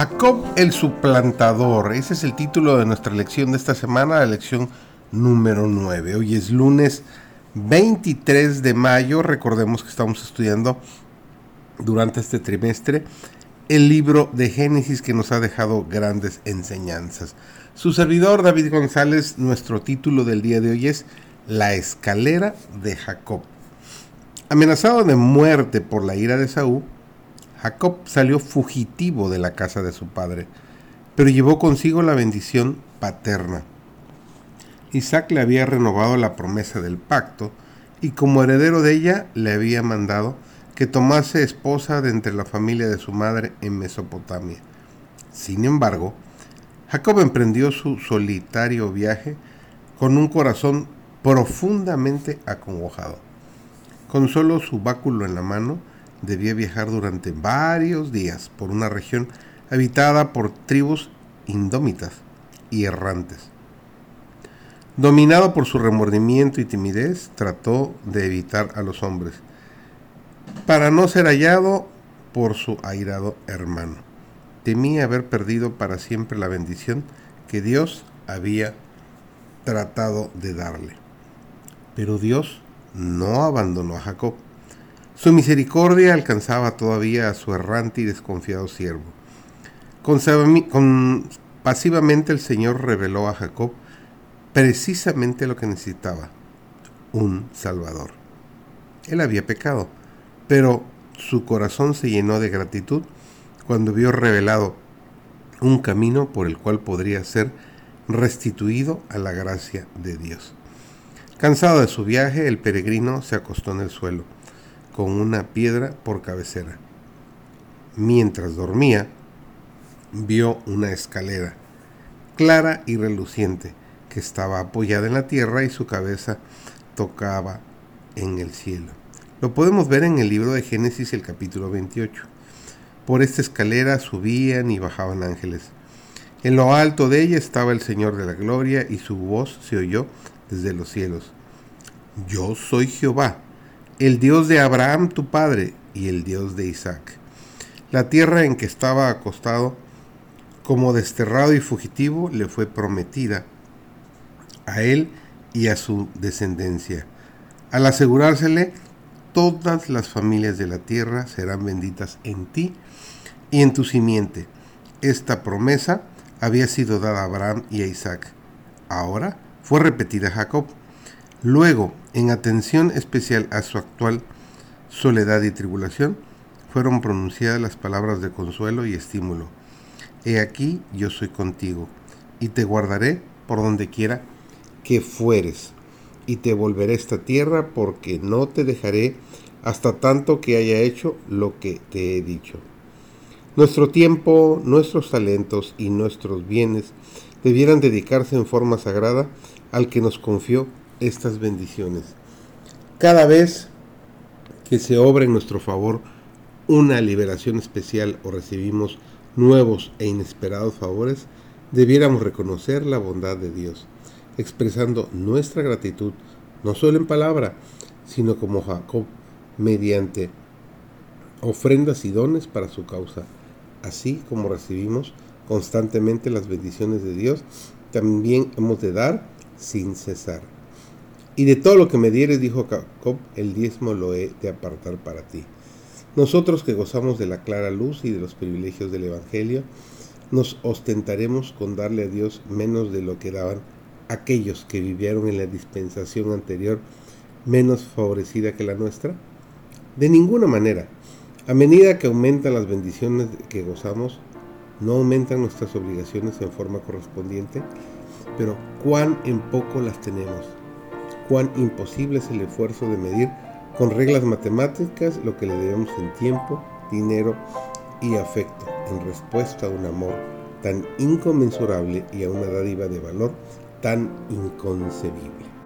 Jacob el suplantador, ese es el título de nuestra lección de esta semana, la lección número 9. Hoy es lunes 23 de mayo, recordemos que estamos estudiando durante este trimestre el libro de Génesis que nos ha dejado grandes enseñanzas. Su servidor David González, nuestro título del día de hoy es La escalera de Jacob. Amenazado de muerte por la ira de Saúl, Jacob salió fugitivo de la casa de su padre, pero llevó consigo la bendición paterna. Isaac le había renovado la promesa del pacto y como heredero de ella le había mandado que tomase esposa de entre la familia de su madre en Mesopotamia. Sin embargo, Jacob emprendió su solitario viaje con un corazón profundamente acongojado. Con solo su báculo en la mano, debía viajar durante varios días por una región habitada por tribus indómitas y errantes. Dominado por su remordimiento y timidez, trató de evitar a los hombres, para no ser hallado por su airado hermano. Temía haber perdido para siempre la bendición que Dios había tratado de darle. Pero Dios no abandonó a Jacob su misericordia alcanzaba todavía a su errante y desconfiado siervo. pasivamente el Señor reveló a Jacob precisamente lo que necesitaba, un Salvador. Él había pecado, pero su corazón se llenó de gratitud cuando vio revelado un camino por el cual podría ser restituido a la gracia de Dios. Cansado de su viaje, el peregrino se acostó en el suelo con una piedra por cabecera. Mientras dormía, vio una escalera, clara y reluciente, que estaba apoyada en la tierra y su cabeza tocaba en el cielo. Lo podemos ver en el libro de Génesis el capítulo 28. Por esta escalera subían y bajaban ángeles. En lo alto de ella estaba el Señor de la Gloria y su voz se oyó desde los cielos. Yo soy Jehová, el Dios de Abraham tu padre y el Dios de Isaac. La tierra en que estaba acostado, como desterrado y fugitivo, le fue prometida a él y a su descendencia. Al asegurársele, todas las familias de la tierra serán benditas en ti y en tu simiente. Esta promesa había sido dada a Abraham y a Isaac. Ahora fue repetida a Jacob. Luego, en atención especial a su actual soledad y tribulación, fueron pronunciadas las palabras de consuelo y estímulo. He aquí yo soy contigo, y te guardaré por donde quiera que fueres, y te volveré esta tierra porque no te dejaré hasta tanto que haya hecho lo que te he dicho. Nuestro tiempo, nuestros talentos y nuestros bienes debieran dedicarse en forma sagrada al que nos confió estas bendiciones. Cada vez que se obra en nuestro favor una liberación especial o recibimos nuevos e inesperados favores, debiéramos reconocer la bondad de Dios, expresando nuestra gratitud no solo en palabra, sino como Jacob, mediante ofrendas y dones para su causa. Así como recibimos constantemente las bendiciones de Dios, también hemos de dar sin cesar. Y de todo lo que me dieres, dijo Jacob, el diezmo lo he de apartar para ti. Nosotros que gozamos de la clara luz y de los privilegios del Evangelio, nos ostentaremos con darle a Dios menos de lo que daban aquellos que vivieron en la dispensación anterior menos favorecida que la nuestra? De ninguna manera. A medida que aumentan las bendiciones que gozamos, no aumentan nuestras obligaciones en forma correspondiente, pero cuán en poco las tenemos cuán imposible es el esfuerzo de medir con reglas matemáticas lo que le debemos en tiempo, dinero y afecto en respuesta a un amor tan inconmensurable y a una dádiva de valor tan inconcebible.